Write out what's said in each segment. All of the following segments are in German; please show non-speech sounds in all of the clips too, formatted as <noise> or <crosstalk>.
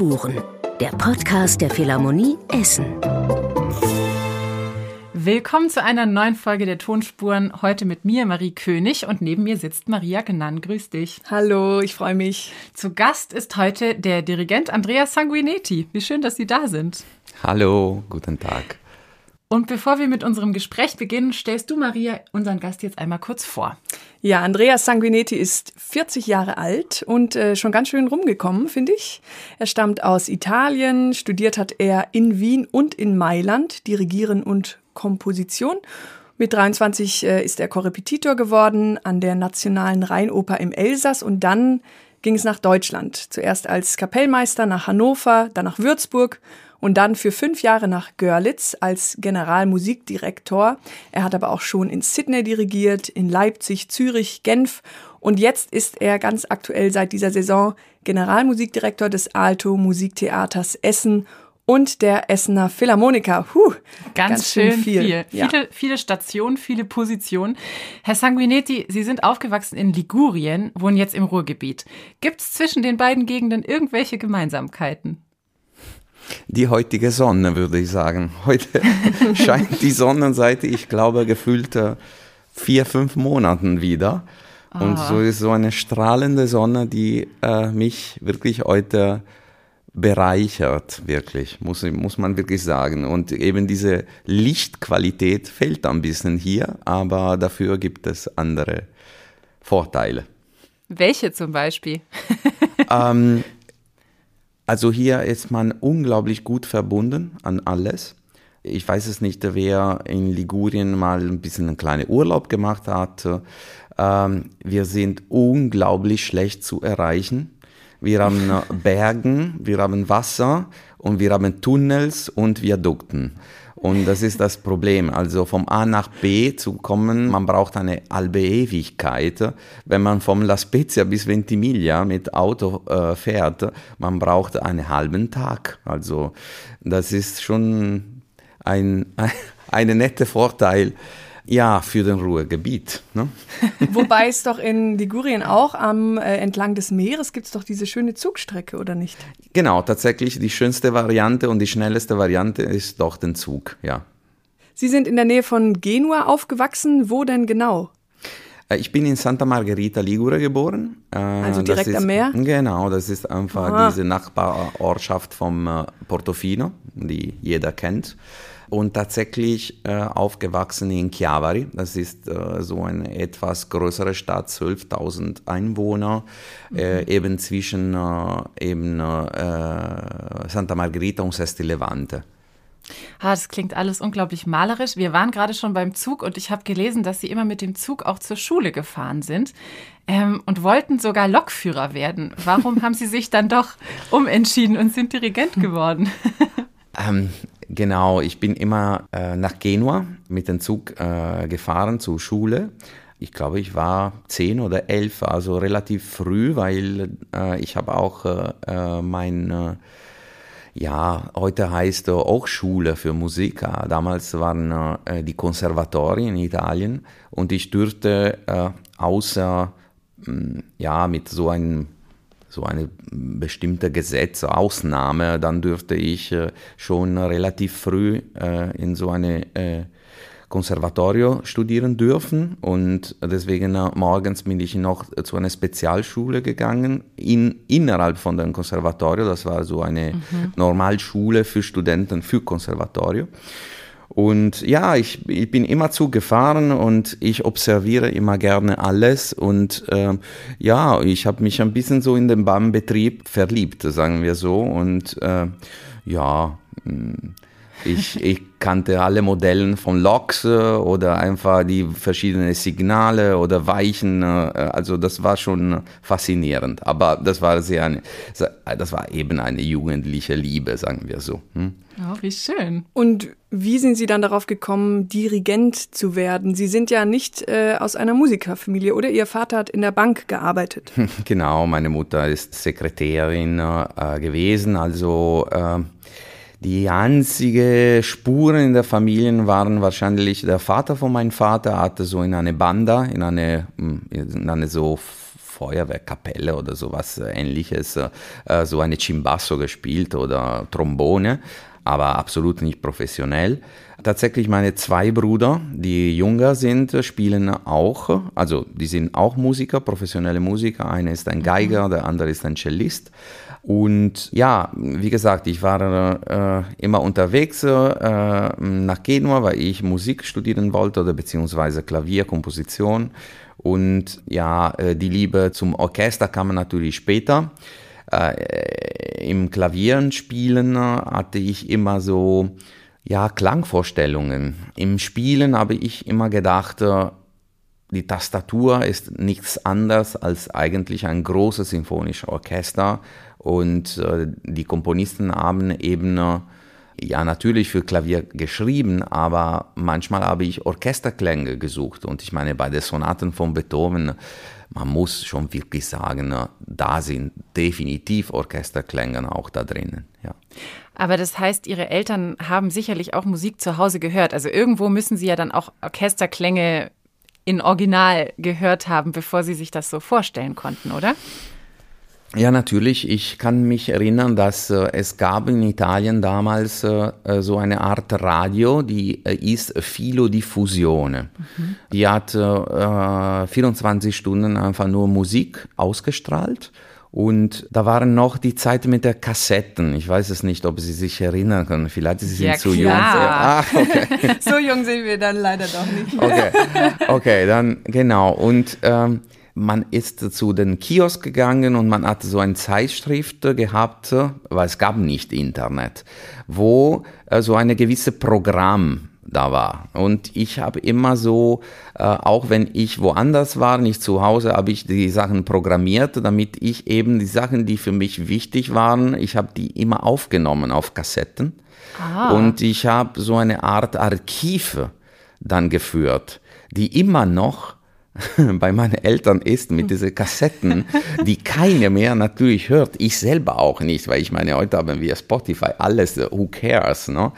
Spuren, der Podcast der Philharmonie Essen. Willkommen zu einer neuen Folge der Tonspuren. Heute mit mir, Marie König, und neben mir sitzt Maria Genann. Grüß dich. Hallo, ich freue mich. Zu Gast ist heute der Dirigent Andreas Sanguinetti. Wie schön, dass Sie da sind. Hallo, guten Tag. Und bevor wir mit unserem Gespräch beginnen, stellst du, Maria, unseren Gast jetzt einmal kurz vor. Ja, Andreas Sanguinetti ist 40 Jahre alt und äh, schon ganz schön rumgekommen, finde ich. Er stammt aus Italien, studiert hat er in Wien und in Mailand, Dirigieren und Komposition. Mit 23 äh, ist er Korrepetitor geworden an der Nationalen Rheinoper im Elsass und dann ging es nach Deutschland. Zuerst als Kapellmeister nach Hannover, dann nach Würzburg und dann für fünf Jahre nach Görlitz als Generalmusikdirektor. Er hat aber auch schon in Sydney dirigiert, in Leipzig, Zürich, Genf und jetzt ist er ganz aktuell seit dieser Saison Generalmusikdirektor des Alto Musiktheaters Essen und der Essener Philharmoniker. Huh, ganz, ganz schön viel. viel. Ja. Viele, viele Stationen, viele Positionen. Herr Sanguinetti, Sie sind aufgewachsen in Ligurien, wohnen jetzt im Ruhrgebiet. Gibt es zwischen den beiden Gegenden irgendwelche Gemeinsamkeiten? Die heutige Sonne, würde ich sagen. Heute <laughs> scheint die Sonnenseite, ich glaube, gefühlt vier, fünf Monaten wieder. Ah. Und so ist so eine strahlende Sonne, die äh, mich wirklich heute bereichert, wirklich, muss, muss man wirklich sagen. Und eben diese Lichtqualität fehlt ein bisschen hier, aber dafür gibt es andere Vorteile. Welche zum Beispiel? ähm, <laughs> also hier ist man unglaublich gut verbunden an alles. Ich weiß es nicht, wer in Ligurien mal ein bisschen einen kleinen Urlaub gemacht hat. Ähm, wir sind unglaublich schlecht zu erreichen. Wir haben <laughs> Bergen, wir haben Wasser und wir haben Tunnels und Viadukten. Und das ist das Problem. Also vom A nach B zu kommen, man braucht eine halbe Ewigkeit. Wenn man vom La Spezia bis Ventimiglia mit Auto äh, fährt, man braucht einen halben Tag. Also das ist schon ein, <laughs> ein, ein netter Vorteil ja, für den Ruhrgebiet. Ne? <laughs> Wobei es doch in Ligurien auch am äh, entlang des Meeres gibt es doch diese schöne Zugstrecke, oder nicht? Genau, tatsächlich die schönste Variante und die schnellste Variante ist doch den Zug, ja. Sie sind in der Nähe von Genua aufgewachsen. Wo denn genau? Äh, ich bin in Santa Margherita Ligure geboren. Äh, also direkt ist, am Meer? Genau, das ist einfach Aha. diese Nachbarortschaft vom äh, Portofino, die jeder kennt und tatsächlich äh, aufgewachsen in Chiavari. Das ist äh, so eine etwas größere Stadt, 12.000 Einwohner, äh, mhm. äh, eben zwischen eben äh, Santa Margherita und Sesti Levante. Ah, das klingt alles unglaublich malerisch. Wir waren gerade schon beim Zug und ich habe gelesen, dass Sie immer mit dem Zug auch zur Schule gefahren sind ähm, und wollten sogar Lokführer werden. Warum <laughs> haben Sie sich dann doch umentschieden und sind Dirigent geworden? <laughs> <laughs> ähm, Genau, ich bin immer äh, nach Genua mit dem Zug äh, gefahren zur Schule. Ich glaube, ich war zehn oder elf, also relativ früh, weil äh, ich habe auch äh, äh, mein äh, ja, heute heißt äh, auch Schule für Musik. Damals waren äh, die Konservatorien in Italien und ich durfte äh, außer mm, ja, mit so einem so eine bestimmte Gesetz, Ausnahme, dann dürfte ich äh, schon relativ früh äh, in so eine äh, Konservatorio studieren dürfen und deswegen morgens bin ich noch zu einer Spezialschule gegangen in, innerhalb von dem Konservatorio. Das war so eine mhm. Normalschule für Studenten für Konservatorio. Und ja, ich, ich bin immer zugefahren und ich observiere immer gerne alles. Und äh, ja, ich habe mich ein bisschen so in den Bahnbetrieb verliebt, sagen wir so. Und äh, ja, hm, ich, ich kannte alle Modellen von Loks äh, oder einfach die verschiedenen Signale oder Weichen. Äh, also das war schon faszinierend. Aber das war sehr, das war eben eine jugendliche Liebe, sagen wir so. Hm? Oh, wie schön. Und wie sind Sie dann darauf gekommen, Dirigent zu werden? Sie sind ja nicht äh, aus einer Musikerfamilie, oder? Ihr Vater hat in der Bank gearbeitet. <laughs> Genau, meine Mutter ist Sekretärin äh, gewesen, also äh, die einzige Spuren in der Familie waren wahrscheinlich der Vater von meinem Vater hatte so in eine Banda, in eine, in eine so Feuerwehrkapelle oder sowas äh, ähnliches, äh, so eine Cimbasso gespielt oder Trombone, aber absolut nicht professionell. Tatsächlich meine zwei Brüder, die jünger sind, spielen auch, also die sind auch Musiker, professionelle Musiker. Einer ist ein Geiger, der andere ist ein Cellist. Und ja, wie gesagt, ich war äh, immer unterwegs äh, nach Genua, weil ich Musik studieren wollte oder beziehungsweise Klavierkomposition. Und ja, äh, die Liebe zum Orchester kam natürlich später. Äh, Im Klavierenspielen hatte ich immer so ja, Klangvorstellungen. Im Spielen habe ich immer gedacht, äh, die Tastatur ist nichts anderes als eigentlich ein großes symphonisches Orchester und äh, die Komponisten haben eben ja natürlich für Klavier geschrieben, aber manchmal habe ich Orchesterklänge gesucht und ich meine bei den Sonaten von Beethoven, man muss schon wirklich sagen, äh, da sind definitiv Orchesterklänge auch da drinnen. Ja. Aber das heißt, Ihre Eltern haben sicherlich auch Musik zu Hause gehört. Also irgendwo müssen Sie ja dann auch Orchesterklänge in Original gehört haben, bevor Sie sich das so vorstellen konnten, oder? Ja, natürlich. Ich kann mich erinnern, dass äh, es gab in Italien damals äh, äh so eine Art Radio, die äh, ist Filodiffusione. Mhm. Die hat 24 äh, Stunden einfach nur Musik ausgestrahlt. Und da waren noch die Zeiten mit der Kassetten. Ich weiß es nicht, ob Sie sich erinnern können. Vielleicht Sie sind ja, zu jung. Ach, okay. <laughs> so jung sind wir dann leider doch nicht. Okay, okay dann genau. Und ähm, man ist zu den Kiosk gegangen und man hatte so eine Zeitschrift gehabt, weil es gab nicht Internet, wo äh, so eine gewisse Programm da war. Und ich habe immer so, äh, auch wenn ich woanders war, nicht zu Hause, habe ich die Sachen programmiert, damit ich eben die Sachen, die für mich wichtig waren, ich habe die immer aufgenommen auf Kassetten. Ah. Und ich habe so eine Art Archive dann geführt, die immer noch <laughs> bei meinen Eltern ist mit diesen Kassetten, die keine mehr natürlich hört. Ich selber auch nicht, weil ich meine, heute haben wir Spotify, alles, who cares, ne?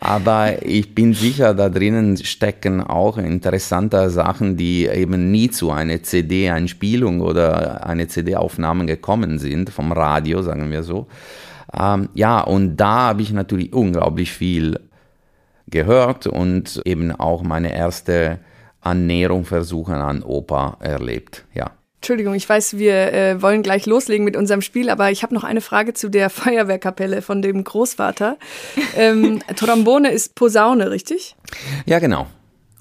Aber ich bin sicher, da drinnen stecken auch interessante Sachen, die eben nie zu einer CD-Einspielung oder einer CD-Aufnahme gekommen sind, vom Radio, sagen wir so. Ähm, ja, und da habe ich natürlich unglaublich viel gehört und eben auch meine erste Annäherung versuchen an Oper erlebt, ja. Entschuldigung, ich weiß, wir äh, wollen gleich loslegen mit unserem Spiel, aber ich habe noch eine Frage zu der <laughs> Feuerwehrkapelle von dem Großvater. Ähm, <laughs> Trombone ist Posaune, richtig? Ja, genau.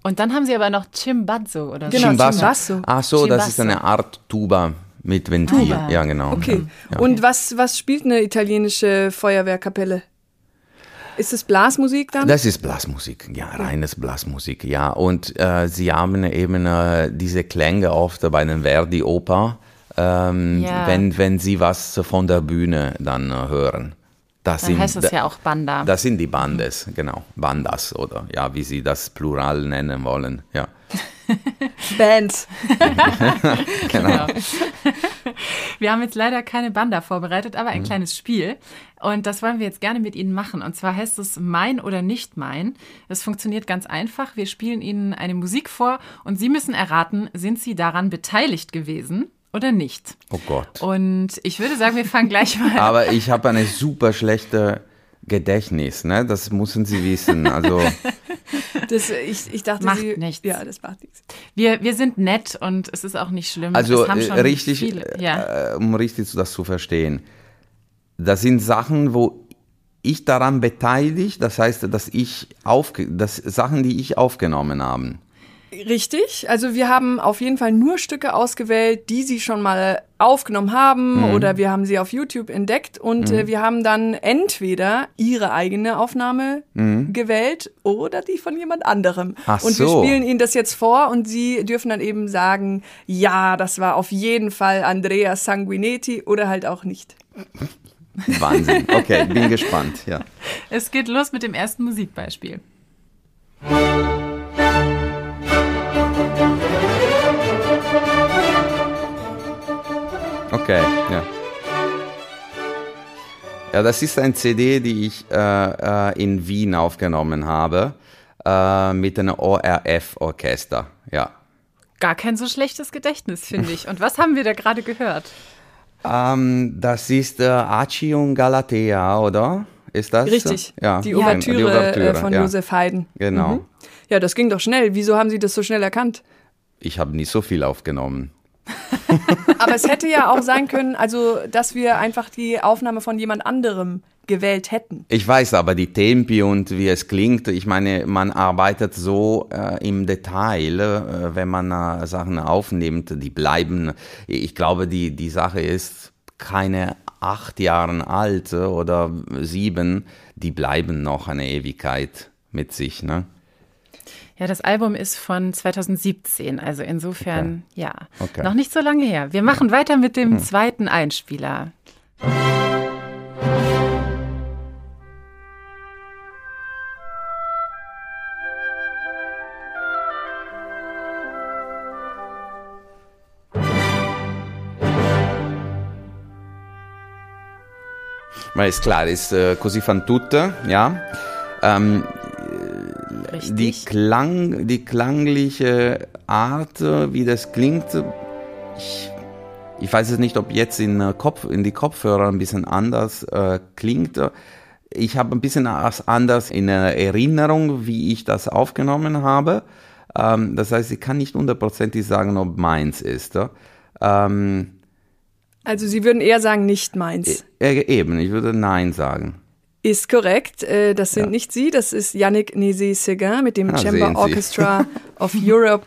Und dann haben Sie aber noch Chimbazzo oder so. Genau, Chimbasso. Chimbasso. Ach so, Chimbasso. das ist eine Art Tuba mit Ventil. Tuba. Ja, genau. Okay. Ja. Und was, was spielt eine italienische Feuerwehrkapelle? Ist es Blasmusik dann? Das ist Blasmusik, ja, reines Blasmusik, ja. Und äh, sie haben eben äh, diese Klänge oft bei den Verdi-Oper, ähm, ja. wenn, wenn sie was von der Bühne dann äh, hören. Das dann sind, heißt es ja auch Banda. Das sind die Bandes, genau. Bandas oder ja, wie sie das Plural nennen wollen, ja. <laughs> <laughs> Bands. <laughs> genau. Wir haben jetzt leider keine Banda vorbereitet, aber ein mhm. kleines Spiel. Und das wollen wir jetzt gerne mit Ihnen machen. Und zwar heißt es Mein oder nicht mein. Es funktioniert ganz einfach. Wir spielen Ihnen eine Musik vor und Sie müssen erraten, sind Sie daran beteiligt gewesen? Oder nicht? Oh Gott. Und ich würde sagen, wir fangen gleich mal. Aber ich habe eine super schlechte Gedächtnis, ne? Das müssen Sie wissen. Also <laughs> das, ich, ich dachte, macht Sie, nichts. Ja, das macht nichts. Wir, wir sind nett und es ist auch nicht schlimm. Also richtig, viele, ja. äh, um richtig das zu verstehen. Das sind Sachen, wo ich daran beteiligt, das heißt, dass ich auf, das Sachen, die ich aufgenommen habe. Richtig. Also wir haben auf jeden Fall nur Stücke ausgewählt, die sie schon mal aufgenommen haben mhm. oder wir haben sie auf YouTube entdeckt und mhm. äh, wir haben dann entweder ihre eigene Aufnahme mhm. gewählt oder die von jemand anderem. Ach und so. wir spielen ihnen das jetzt vor und sie dürfen dann eben sagen, ja, das war auf jeden Fall Andrea Sanguinetti oder halt auch nicht. <laughs> Wahnsinn. Okay, bin gespannt, ja. Es geht los mit dem ersten Musikbeispiel. Okay, ja. Ja, das ist ein CD, die ich äh, äh, in Wien aufgenommen habe äh, mit einem ORF-Orchester. Ja. gar kein so schlechtes Gedächtnis, finde ich. Und was haben wir da gerade gehört? Ähm, das ist äh, Accion Galatea, oder? Ist das? Richtig. Ja, die Ouvertüre, von ja. Josef Haydn. Genau. Mhm. Ja, das ging doch schnell. Wieso haben Sie das so schnell erkannt? Ich habe nicht so viel aufgenommen. <laughs> Aber es hätte ja auch sein können, also dass wir einfach die Aufnahme von jemand anderem gewählt hätten. Ich weiß aber die Tempi und wie es klingt. Ich meine, man arbeitet so äh, im Detail, äh, wenn man äh, Sachen aufnimmt, die bleiben. Ich glaube, die, die Sache ist keine acht Jahre alt oder sieben, die bleiben noch eine Ewigkeit mit sich. Ne? Ja, das Album ist von 2017, also insofern, Okay. ja, Okay. noch nicht so lange her. Wir machen weiter mit dem zweiten Einspieler. Weil ist klar, ist äh, così fan tutte, ja. Ähm, Richtig. die, Klang, die klangliche Art, äh, wie das klingt, ich, ich weiß es nicht, ob jetzt in, äh, Kopf, in die Kopfhörer ein bisschen anders äh, klingt. Ich habe ein bisschen anders in Erinnerung, wie ich das aufgenommen habe. Ähm, das heißt, ich kann nicht hundertprozentig sagen, ob meins ist. äh. Ähm, Also Sie würden eher sagen, nicht meins. äh, eben, ich würde Nein sagen. Ist korrekt. Äh, Das sind Ja. nicht Sie, das ist Yannick Nézet-Séguin mit dem Ah, Chamber. Orchestra <laughs> of Europe,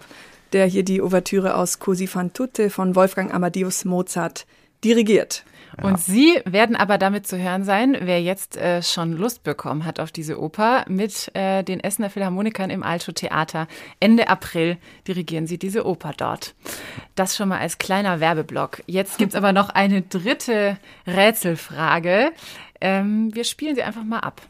der hier die Ouvertüre aus Così fan tutte von Wolfgang Amadeus Mozart dirigiert. Und Sie werden aber damit zu hören sein, wer jetzt äh, schon Lust bekommen hat auf diese Oper, mit äh, den Essener Philharmonikern im Alto Theater. Ende April dirigieren Sie diese Oper dort. Das schon mal als kleiner Werbeblock. Jetzt gibt's aber noch eine dritte Rätselfrage. Ähm, wir spielen sie einfach mal ab.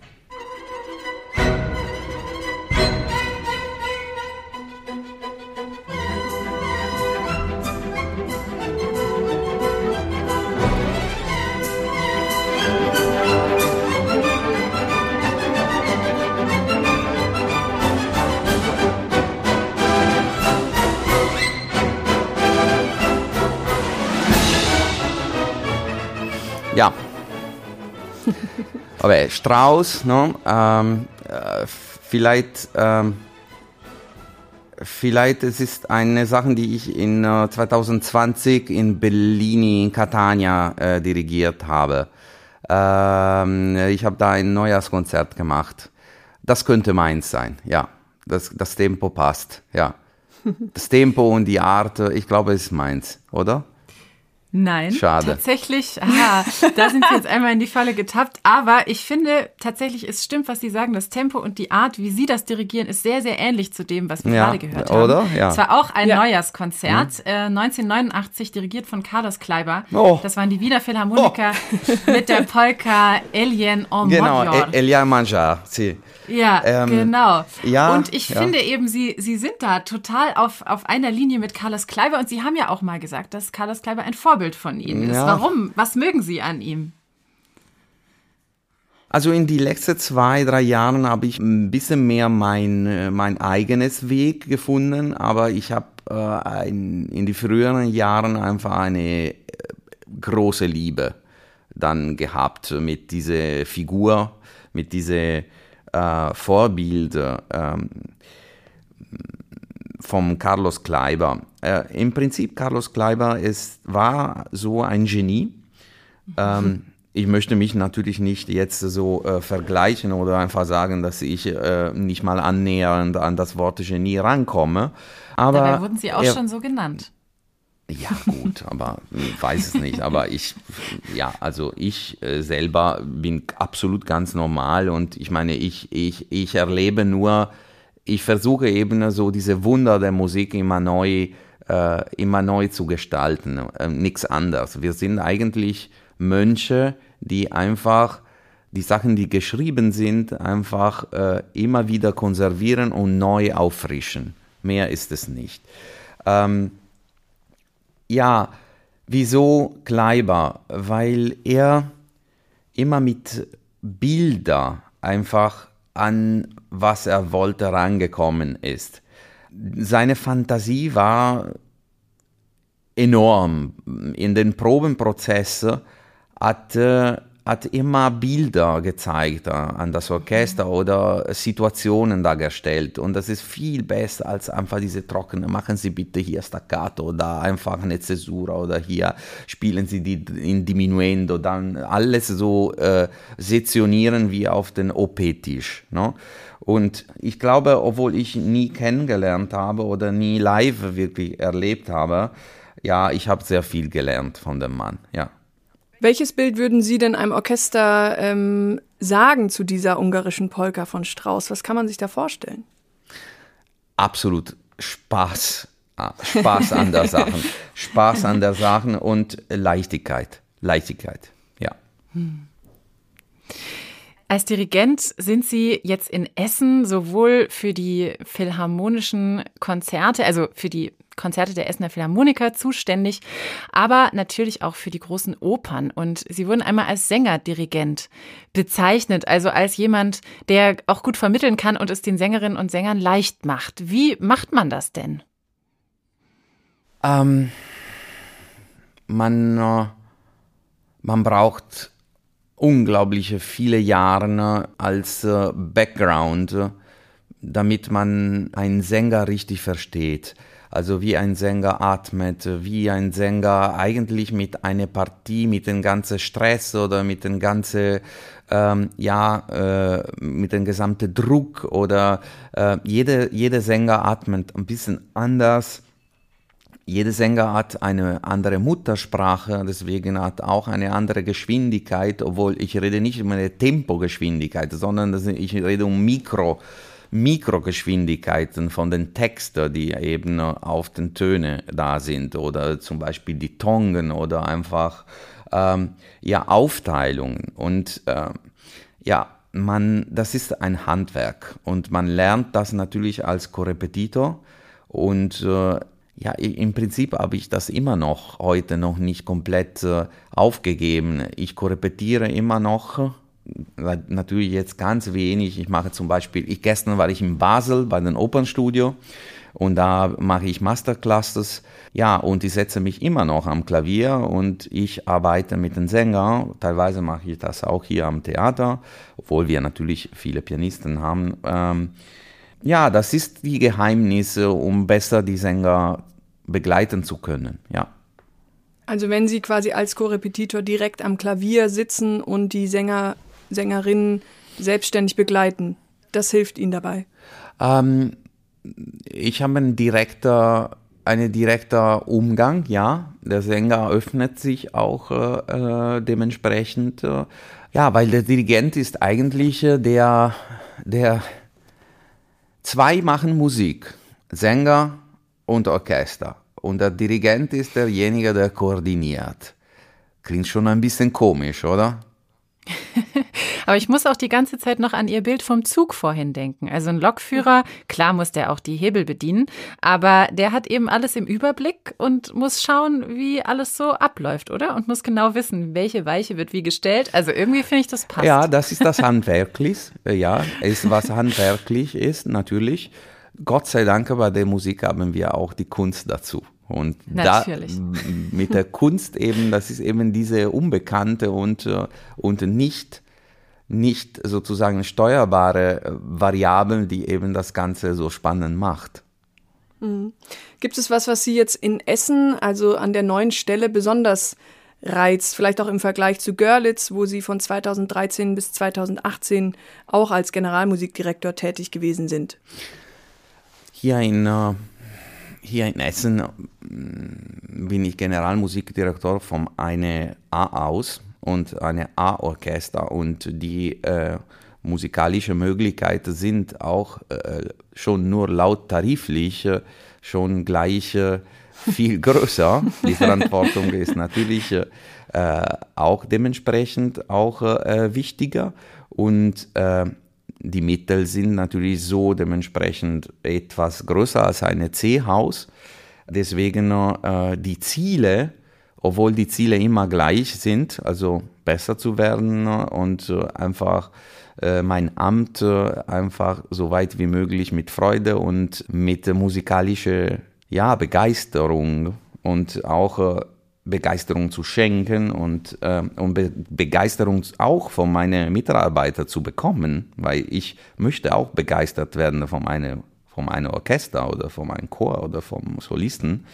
Ja. Aber Strauß, ne? Ähm, äh, vielleicht, ähm, vielleicht es ist eine Sache, die ich in äh, 2020 in Bellini in Catania äh, dirigiert habe. Ähm, ich habe da ein Neujahrskonzert gemacht. Das könnte meins sein, ja. Das, das Tempo passt, ja. Das Tempo und die Art, äh, ich glaube, es ist meins, oder? Nein, Schade. tatsächlich, aha, da sind Sie jetzt einmal in die Falle getappt. Aber ich finde tatsächlich, es stimmt, was Sie sagen. Das Tempo und die Art, wie Sie das dirigieren, ist sehr, sehr ähnlich zu dem, was wir Ja, gerade gehört haben. oder? Ja. Es war auch ein Ja. Neujahrskonzert, äh, 1989, dirigiert von Carlos Kleiber. Oh. Das waren die Wiener Philharmoniker <laughs> mit der Polka Alien en Genau, Modjor. E- Elia Manjar, sì. Ja, Ähm, genau. ja, und ich ja. finde eben, Sie, Sie sind da total auf, auf einer Linie mit Carlos Kleiber und Sie haben ja auch mal gesagt, dass Carlos Kleiber ein Vorbild von Ihnen ist. Ja. Warum? Was mögen Sie an ihm? Also in die letzten zwei, drei Jahren habe ich ein bisschen mehr mein, äh, mein eigenes Weg gefunden, aber ich habe äh, ein, in die früheren Jahren einfach eine äh, große Liebe dann gehabt mit dieser Figur, mit dieser äh, Vorbilder ähm, vom Carlos Kleiber. Äh, Im Prinzip Carlos Kleiber ist, war so ein Genie. Ähm, ich möchte mich natürlich nicht jetzt so äh, vergleichen oder einfach sagen, dass ich äh, nicht mal annähernd an das Wort Genie rankomme. Aber Dabei wurden Sie auch er- schon so genannt. ja, gut, aber ich weiß es nicht. Aber ich, ja, also ich äh, selber bin absolut ganz normal und ich meine, ich, ich, ich erlebe nur, ich versuche eben so diese Wunder der Musik immer neu, äh, immer neu zu gestalten. Äh, Nichts anderes. Wir sind eigentlich Mönche, die einfach die Sachen, die geschrieben sind, einfach äh, immer wieder konservieren und neu auffrischen. Mehr ist es nicht. Ähm, ja, wieso Kleiber? Weil er immer mit Bilder einfach an was er wollte rangekommen ist. seine Fantasie war enorm. In den Probenprozessen hat hat immer Bilder gezeigt an das Orchester mhm. oder Situationen dargestellt. Und das ist viel besser als einfach diese trockene, machen Sie bitte hier Staccato oder einfach eine Zäsura oder hier spielen Sie die in Diminuendo, dann alles so äh, sektionieren wie auf den OP-Tisch. Ne? Und ich glaube, obwohl ich nie kennengelernt habe oder nie live wirklich erlebt habe, ja, ich habe sehr viel gelernt von dem Mann, ja. Welches Bild würden Sie denn einem Orchester ähm, sagen zu dieser ungarischen Polka von Strauss? Was kann man sich da vorstellen? Absolut Spaß. Ah, Spaß an der Sachen. <laughs> Spaß an der Sachen und Leichtigkeit. Leichtigkeit, ja. Hm. Als Dirigent sind Sie jetzt in Essen sowohl für die philharmonischen Konzerte, also für die Konzerte der Essener Philharmoniker zuständig, aber natürlich auch für die großen Opern. Und Sie wurden einmal als Sängerdirigent bezeichnet, also als jemand, der auch gut vermitteln kann und es den Sängerinnen und Sängern leicht macht. Wie macht man das denn? Ähm, man, äh, man braucht unglaubliche viele Jahre als äh, Background, damit man einen Sänger richtig versteht. Also wie ein Sänger atmet, wie ein Sänger eigentlich mit einer Partie, mit dem ganzen Stress oder mit dem ganzen, ähm, ja, äh, mit dem gesamten Druck oder äh, jeder jede Sänger atmet ein bisschen anders. Jeder Sänger hat eine andere Muttersprache, deswegen hat auch eine andere Geschwindigkeit, obwohl ich rede nicht um eine Tempogeschwindigkeit, sondern ich rede um Mikro. Mikrogeschwindigkeiten von den Texten, die eben auf den Tönen da sind oder zum Beispiel die Tongen oder einfach ähm, ja, Aufteilungen. Und äh, ja, man, das ist ein Handwerk und man lernt das natürlich als Korrepetitor und äh, ja, im Prinzip habe ich das immer noch heute noch nicht komplett äh, aufgegeben. Ich korrepetiere immer noch natürlich jetzt ganz wenig. Ich mache zum Beispiel, ich gestern war ich in Basel bei den Opernstudio und da mache ich Masterclasses. Ja, und ich setze mich immer noch am Klavier und ich arbeite mit den Sängern. Teilweise mache ich das auch hier am Theater, obwohl wir natürlich viele Pianisten haben. Ähm, ja, das ist die Geheimnisse, um besser die Sänger begleiten zu können. Ja. Also wenn Sie quasi als Korrepetitor direkt am Klavier sitzen und die Sänger Sängerinnen selbstständig begleiten. Das hilft Ihnen dabei. Ähm, ich habe einen direkter, einen direkter Umgang, ja. Der Sänger öffnet sich auch äh, äh dementsprechend. Äh, ja, weil der Dirigent ist eigentlich äh, der, der zwei machen Musik, Sänger und Orchester. Und der Dirigent ist derjenige, der koordiniert. Klingt schon ein bisschen komisch, oder? <laughs> Aber ich muss auch die ganze Zeit noch an Ihr Bild vom Zug vorhin denken. Also ein Lokführer, klar muss der auch die Hebel bedienen, aber der hat eben alles im Überblick und muss schauen, wie alles so abläuft, oder? Und muss genau wissen, welche Weiche wird wie gestellt. Also irgendwie finde ich das passt. Ja, das ist das Handwerklich. ja, ist was handwerklich ist, natürlich. Gott sei Dank bei der Musik haben wir auch die Kunst dazu. Und Natürlich. da mit der Kunst eben, das ist eben diese unbekannte und, äh, und nicht, nicht sozusagen steuerbare äh, Variablen, die eben das Ganze so spannend macht. Mhm. Gibt es was, was Sie jetzt in Essen, also an der neuen Stelle, besonders reizt? Vielleicht auch im Vergleich zu Görlitz, wo Sie von 2013 bis 2018 auch als Generalmusikdirektor tätig gewesen sind? Hier in uh hier in Essen mm, bin ich Generalmusikdirektor vom eine A aus und eine A-Orchester und die äh, musikalische Möglichkeiten sind auch äh, schon nur laut tariflich äh, schon gleich äh, viel <laughs> größer. Die Verantwortung ist natürlich äh, auch dementsprechend auch äh, wichtiger und die Mittel sind natürlich so dementsprechend etwas größer als ein C-Haus. Deswegen äh, die Ziele, obwohl die Ziele immer gleich sind, also besser zu werden und äh, einfach äh, mein Amt äh, einfach so weit wie möglich mit Freude und mit musikalischer ja, Begeisterung und auch Begeisterung zu schenken und, und Be Begeisterung auch von meinen Mitarbeitern zu bekommen, weil ich möchte auch begeistert werden von meinem von meinem Orchester oder von meinem Chor oder vom Solisten.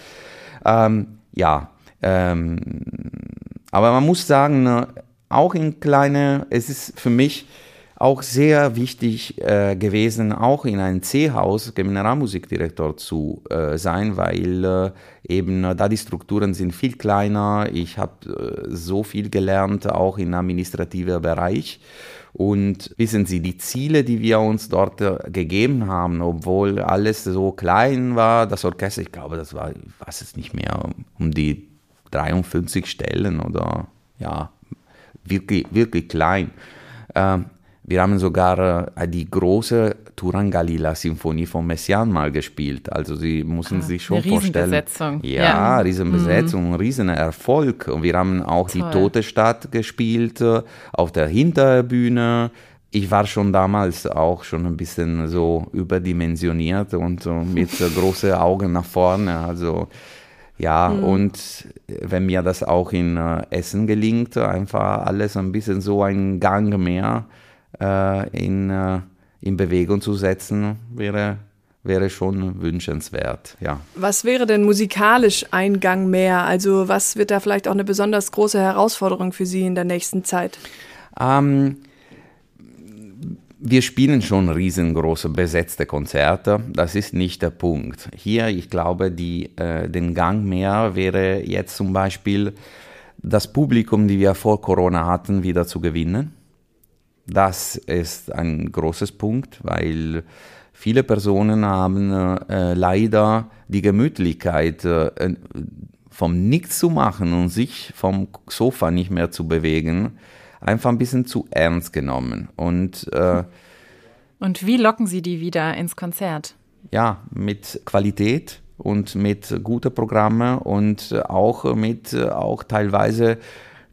Ähm, ja, ähm, aber man muss sagen, ne, auch in kleine, es ist für mich auch sehr wichtig äh, gewesen, auch in einem C-Haus Generalmusikdirektor zu äh, sein, weil äh, eben äh, da die Strukturen sind viel kleiner. Ich habe äh, so viel gelernt, auch im administrativen Bereich. Und wissen Sie, die Ziele, die wir uns dort äh, gegeben haben, obwohl alles so klein war, das Orchester, ich glaube, das war, ich weiß es nicht mehr, um die 53 Stellen oder ja, wirklich, wirklich klein. Ähm, wir haben sogar äh, die große Turangalila Sinfonie von Messiaen mal gespielt. Also Sie müssen ah, sich schon eine vorstellen. Riesenbesetzung. Ja, ja. Riesenbesetzung, mhm. Riesenerfolg. Und wir haben auch Toll. die Tote Stadt gespielt äh, auf der Hinterbühne. Ich war schon damals auch schon ein bisschen so überdimensioniert und so mit großen Augen nach vorne. Also ja, mhm. und wenn mir das auch in äh, Essen gelingt, einfach alles ein bisschen so ein Gang mehr äh, in, äh, in Bewegung zu setzen, wäre, wäre schon wünschenswert. Ja. Was wäre denn musikalisch ein Gang mehr? Also was wird da vielleicht auch eine besonders große Herausforderung für Sie in der nächsten Zeit? Ähm, wir spielen schon riesengroße besetzte Konzerte. Das ist nicht der Punkt. Hier, ich glaube, die, äh, den Gang mehr wäre jetzt zum Beispiel das Publikum, die wir vor Corona hatten, wieder zu gewinnen. Das ist ein großes Punkt, weil viele Personen haben äh, leider die Gemütlichkeit, äh, vom Nichts zu machen und sich vom Sofa nicht mehr zu bewegen, einfach ein bisschen zu ernst genommen. Und, äh, und wie locken Sie die wieder ins Konzert? Ja, mit Qualität und mit guten Programmen und auch mit auch teilweise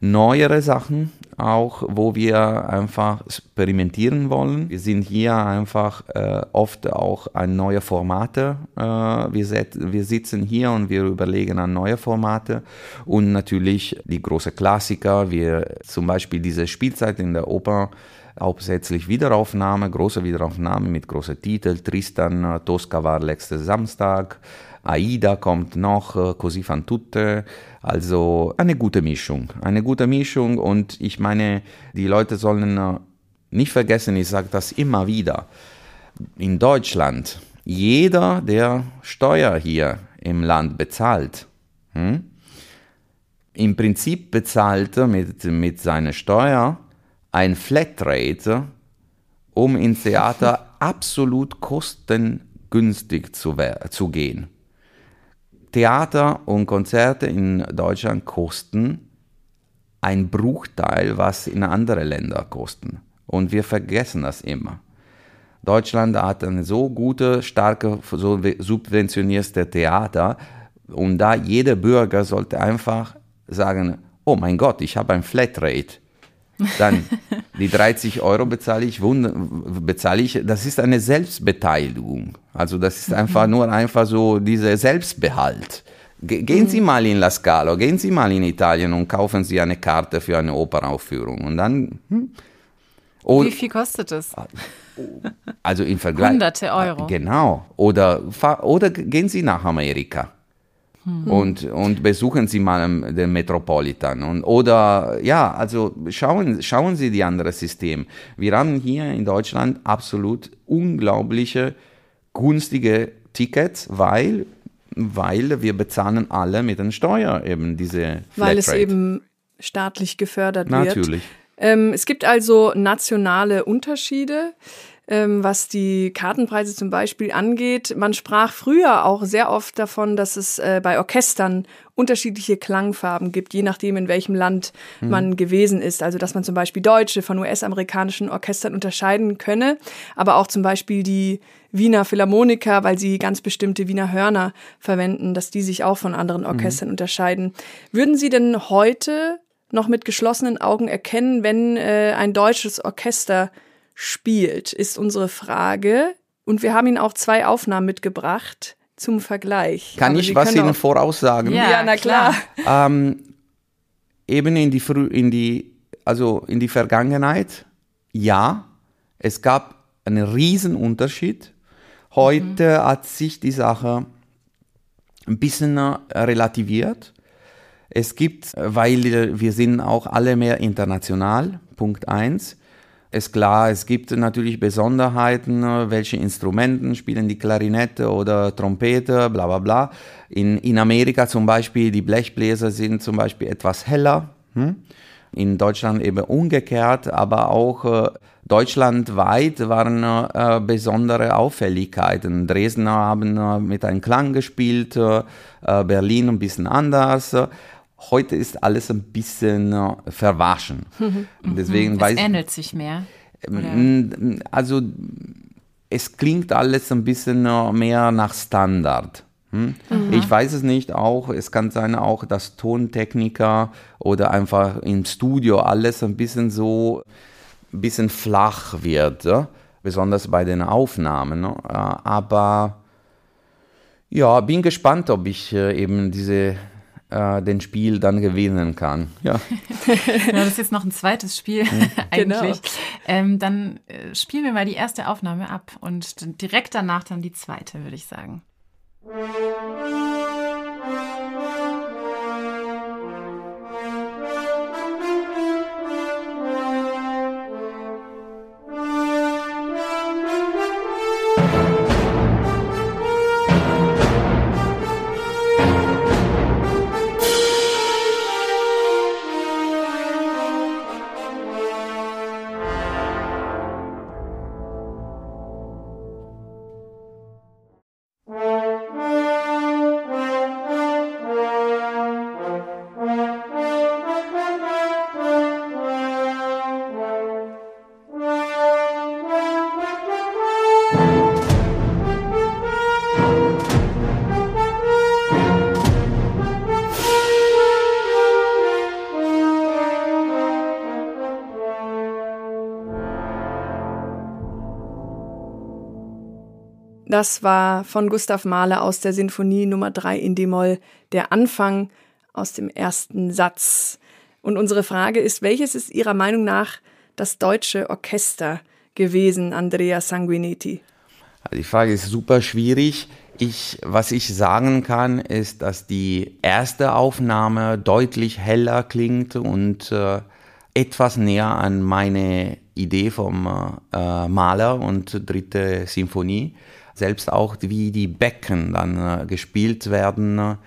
neuere Sachen, auch wo wir einfach experimentieren wollen. Wir sind hier einfach äh, oft auch an neue Formate. Äh, wir, set, wir sitzen hier und wir überlegen an neue Formate und natürlich die großen Klassiker, wie zum Beispiel diese Spielzeit in der Oper hauptsächlich Wiederaufnahme, große Wiederaufnahme mit großen Titeln. Tristan, Tosca war letzten Samstag, Aida kommt noch, äh, Così fan tutte. Also eine gute Mischung, eine gute Mischung und ich meine, die Leute sollen äh, nicht vergessen, ich sage das immer wieder, in Deutschland, jeder, der Steuer hier im Land bezahlt, hm, im Prinzip bezahlt mit, mit seiner Steuer ein Flatrate, um ins Theater <laughs> absolut kostengünstig zu, zu gehen. Theater und Konzerte in Deutschland kosten ein Bruchteil, was in andere Länder kosten. Und wir vergessen das immer. Deutschland hat ein so gute, starke, so subventionierte Theater und da jeder Bürger sollte einfach sagen, oh mein Gott, ich habe ein Flatrate. Dann <laughs> die 30 Euro bezahle ich, bezahle ich, das ist eine Selbstbeteiligung. Also das ist einfach nur einfach so dieser Selbstbehalt. Gehen Sie mal in La Scala, gehen Sie mal in Italien und kaufen Sie eine Karte für eine Operaufführung. Und dann. Hm? Und, Wie viel kostet es? Also im Vergleich. Hunderte Euro. Genau. Oder, oder gehen Sie nach Amerika. Mhm. Und, und besuchen Sie mal den Metropolitan. Und, oder ja, also schauen, schauen Sie die anderen Systeme. Wir haben hier in Deutschland absolut unglaubliche, günstige Tickets, weil, weil wir bezahlen alle mit den Steuer eben diese Flatrate. Weil es eben staatlich gefördert Natürlich. wird. Natürlich. Ähm, es gibt also nationale Unterschiede ähm, was die Kartenpreise zum Beispiel angeht. Man sprach früher auch sehr oft davon, dass es äh, bei Orchestern unterschiedliche Klangfarben gibt, je nachdem, in welchem Land mhm. man gewesen ist. Also, dass man zum Beispiel deutsche von US-amerikanischen Orchestern unterscheiden könne, aber auch zum Beispiel die Wiener Philharmoniker, weil sie ganz bestimmte Wiener Hörner verwenden, dass die sich auch von anderen Orchestern mhm. unterscheiden. Würden Sie denn heute noch mit geschlossenen Augen erkennen, wenn äh, ein deutsches Orchester spielt, ist unsere Frage. Und wir haben Ihnen auch zwei Aufnahmen mitgebracht zum Vergleich. Kann Aber ich Sie was Ihnen voraussagen? Ja, Ja, na klar. Ähm, eben in die, Frü in die, also in die Vergangenheit, ja, es gab einen riesen Heute hat sich die Sache ein bisschen äh, relativiert. Es gibt, weil äh, wir sind auch alle mehr international, Punkt eins. Ist klar, es gibt natürlich Besonderheiten, äh, welche Instrumenten spielen die Klarinette oder Trompete, bla bla bla. In, in Amerika zum Beispiel, die Blechbläser sind zum Beispiel etwas heller. Hm? In Deutschland eben umgekehrt, aber auch deutschlandweit waren äh, besondere Auffälligkeiten. Dresdner haben äh, mit einem Klang gespielt, äh, Berlin ein bisschen anders. Heute ist alles ein bisschen äh, verwaschen. <laughs> Deswegen Es ähnelt sich mehr. Oder? Mm, Also es klingt alles ein bisschen äh, mehr nach Standard. Hm? Ich weiß es nicht auch, es kann sein auch, dass Tontechniker oder einfach im Studio alles ein bisschen so, ein bisschen flach wird, ja? besonders bei den Aufnahmen. Ne? Äh, Aber ja, bin gespannt, ob ich äh, eben diese, äh, den Spiel dann gewinnen kann. Ja. <laughs> Ja, das ist jetzt noch ein zweites Spiel <laughs> Genau. eigentlich. Ähm, dann spielen wir mal die erste Aufnahme ab und dann direkt danach dann die zweite, würde ich sagen. Das war von Gustav Mahler aus der Sinfonie Nummer 3 in D-Moll, der Anfang aus dem ersten Satz. Und unsere Frage ist, welches ist Ihrer Meinung nach das deutsche Orchester gewesen, Andrea Sanguinetti? Die Frage ist super schwierig. Ich, was ich sagen kann, ist, dass die erste Aufnahme deutlich heller klingt und äh, etwas näher an meine Idee vom äh, Maler und dritte Sinfonie. Selbst auch wie die Becken dann äh, gespielt werden,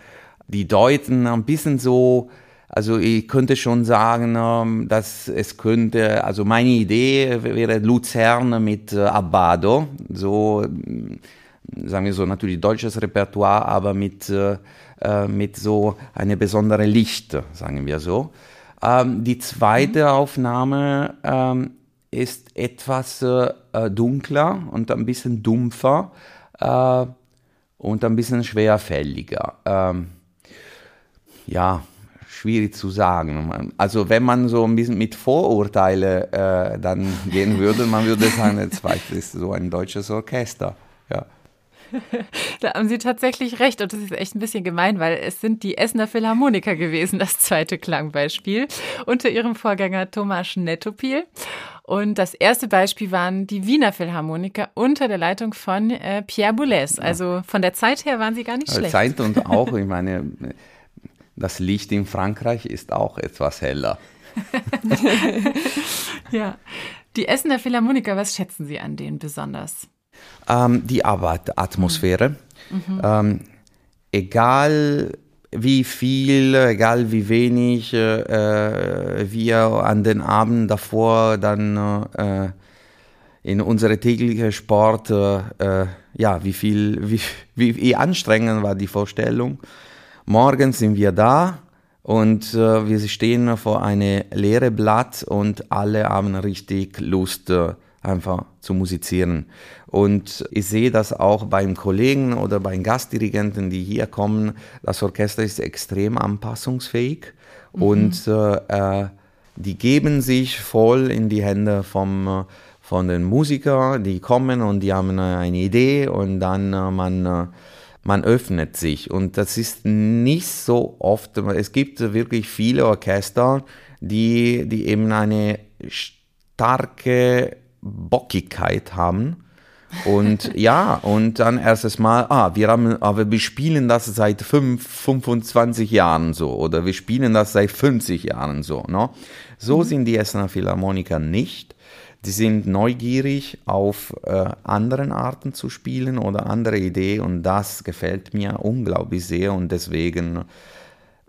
die deuten ein bisschen so, also ich könnte schon sagen, ähm, dass es könnte, also meine Idee wäre Luzern mit äh, Abbado, so mm, sagen wir so natürlich deutsches Repertoire, aber mit, äh, mit so eine besondere Licht, sagen wir so. Ähm, die zweite Aufnahme ähm, ist etwas äh, äh, dunkler und ein bisschen dumpfer äh, und ein bisschen schwerfälliger. Ähm, ja, schwierig zu sagen. Also wenn man so ein bisschen mit Vorurteile äh, dann gehen würde, man würde sagen, der zweite ist so ein deutsches Orchester. Ja. <laughs> Da haben Sie tatsächlich recht und das ist echt ein bisschen gemein, weil es sind die Essener Philharmoniker gewesen, das zweite Klangbeispiel, unter ihrem Vorgänger Thomas Nettopil. Und das erste Beispiel waren die Wiener Philharmoniker unter der Leitung von äh, Pierre Boulez. Also von der Zeit her waren sie gar nicht schlecht. Zeit und <laughs> auch, ich meine, das Licht in Frankreich ist auch etwas heller. <laughs> Ja. Die Essener Philharmoniker, was schätzen Sie an denen besonders? Ähm, die Arbeitsatmosphäre. Ähm, egal wie viel, egal wie wenig äh, wir an den Abend davor dann äh, in unsere tägliche Sport, äh, ja, wie viel, <laughs> wie, wie, wie anstrengend war die Vorstellung. Morgens sind wir da und äh, wir stehen vor einem leeren Blatt und alle haben richtig Lust, äh, einfach zu musizieren. Und ich sehe das auch beim Kollegen oder bei Gastdirigenten, die hier kommen. Das Orchester ist extrem anpassungsfähig und äh, äh, die geben sich voll in die Hände vom, äh, von den Musikern, die kommen und die haben eine Idee und dann äh, man, äh, man öffnet sich. Und das ist nicht so oft, es gibt wirklich viele Orchester, die, die eben eine starke Bockigkeit haben. Und <laughs> ja, und dann erstes Mal, ah, wir haben, aber wir spielen das seit 5, 25 Jahren so oder wir spielen das seit 50 Jahren so. No? So mhm. sind die Essener Philharmoniker nicht. Die sind neugierig auf äh, anderen Arten zu spielen oder andere Ideen und das gefällt mir unglaublich sehr und deswegen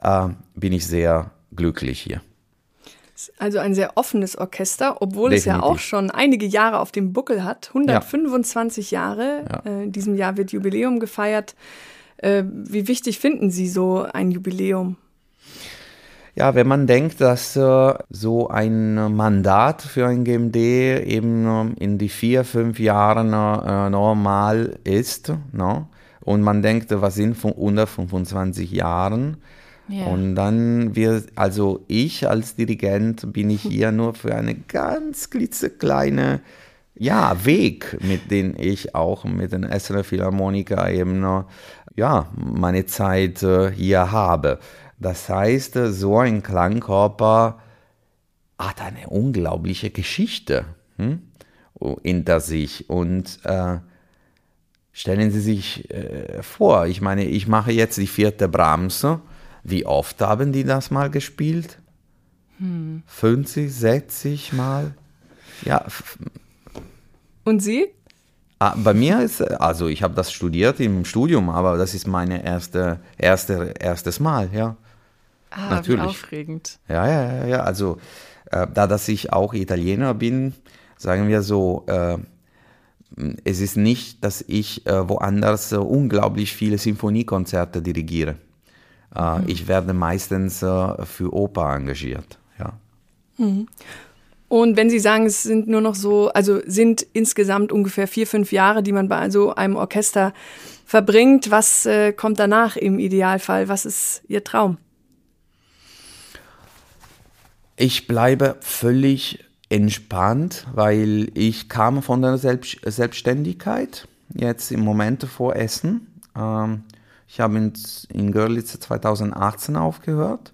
äh, bin ich sehr glücklich hier. Also ein sehr offenes Orchester, obwohl Definitiv. es ja auch schon einige Jahre auf dem Buckel hat. 125 ja. Jahre. Ja. Äh, in diesem Jahr wird Jubiläum gefeiert. Äh, wie wichtig finden Sie so ein Jubiläum? Ja, wenn man denkt, dass äh, so ein Mandat für ein GMD eben äh, in die vier, fünf Jahren äh, normal ist, no? und man denkt, was sind von unter 25 Jahren, Yeah. Und dann wird, also ich als Dirigent bin ich <laughs> hier nur für eine ganz klitzekleine ja, Weg, mit dem ich auch mit den Essener Philharmoniker eben ja, meine Zeit äh, hier habe. Das heißt, so ein Klangkörper hat eine unglaubliche Geschichte hm, hinter sich. Und äh, stellen Sie sich äh, vor, ich meine, ich mache jetzt die vierte Brahms wie oft haben die das mal gespielt? Hm. 50, 60 Mal? Ja. Und Sie? Ah, bei mir ist, also ich habe das studiert im Studium, aber das ist meine erste, erste erstes Mal, ja. Ah, Natürlich. Wie aufregend. Ja, ja, ja, ja. Also äh, da, dass ich auch Italiener bin, sagen wir so, äh, es ist nicht, dass ich äh, woanders unglaublich viele Sinfoniekonzerte dirigiere. Äh, mhm. Ich werde meistens äh, für Oper engagiert. Ja. Mhm. Und wenn Sie sagen, es sind nur noch so, also sind insgesamt ungefähr vier, fünf Jahre, die man bei so einem Orchester verbringt, was äh, kommt danach im Idealfall? Was ist Ihr Traum? Ich bleibe völlig entspannt, weil ich kam von der Selbst Selbstständigkeit, jetzt im Moment vor Essen. Ähm, ich habe in, in Görlitz 2018 aufgehört.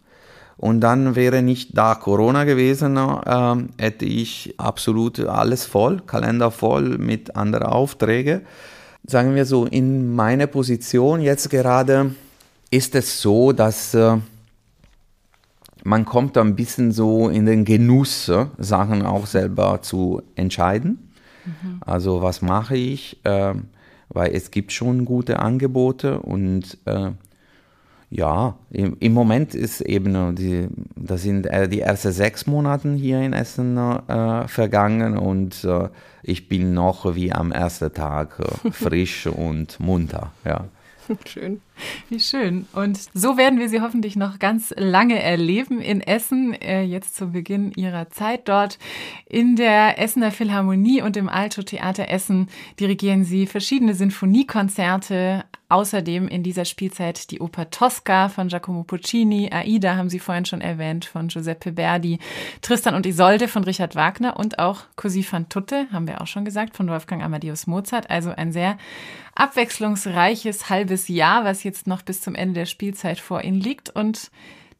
Und dann wäre nicht da Corona gewesen, äh, hätte ich absolut alles voll, Kalender voll mit anderen Aufträgen. Sagen wir so, in meiner Position jetzt gerade ist es so, dass äh, man kommt ein bisschen so in den Genuss, Sachen auch selber zu entscheiden. Mhm. Also was mache ich? Äh, weil es gibt schon gute Angebote und äh, ja, im, im, Moment ist eben, die, das sind äh, die ersten sechs Monate hier in Essen äh, vergangen und äh, ich bin noch wie am ersten Tag äh, <laughs> frisch und munter, ja. <laughs> Schön. Wie schön. Und so werden wir Sie hoffentlich noch ganz lange erleben in Essen, äh, jetzt zu Beginn Ihrer Zeit dort. In der Essener Philharmonie und im Alto Theater Essen dirigieren Sie verschiedene Sinfoniekonzerte, Außerdem in dieser Spielzeit die Oper Tosca von Giacomo Puccini, Aida haben Sie vorhin schon erwähnt von Giuseppe Verdi, Tristan und Isolde von Richard Wagner und auch Così fan tutte, haben wir auch schon gesagt, von Wolfgang Amadeus Mozart. Also ein sehr abwechslungsreiches halbes Jahr, was jetzt noch bis zum Ende der Spielzeit vor Ihnen liegt. Und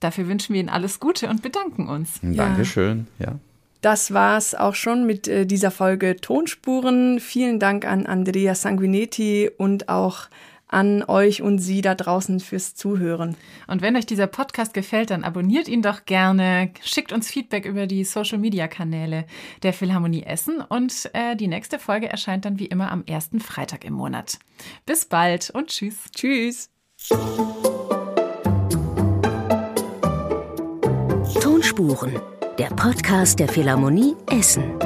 dafür wünschen wir Ihnen alles Gute und bedanken uns. Dankeschön, ja. Das war's auch schon mit äh, dieser Folge Tonspuren. Vielen Dank an Andrea Sanguinetti und auch an euch und Sie da draußen fürs Zuhören. Und wenn euch dieser Podcast gefällt, dann abonniert ihn doch gerne, schickt uns Feedback über die Social-Media-Kanäle der Philharmonie Essen und äh, die nächste Folge erscheint dann wie immer am ersten Freitag im Monat. Bis bald und tschüss. Tschüss. Tonspuren, der Podcast der Philharmonie Essen.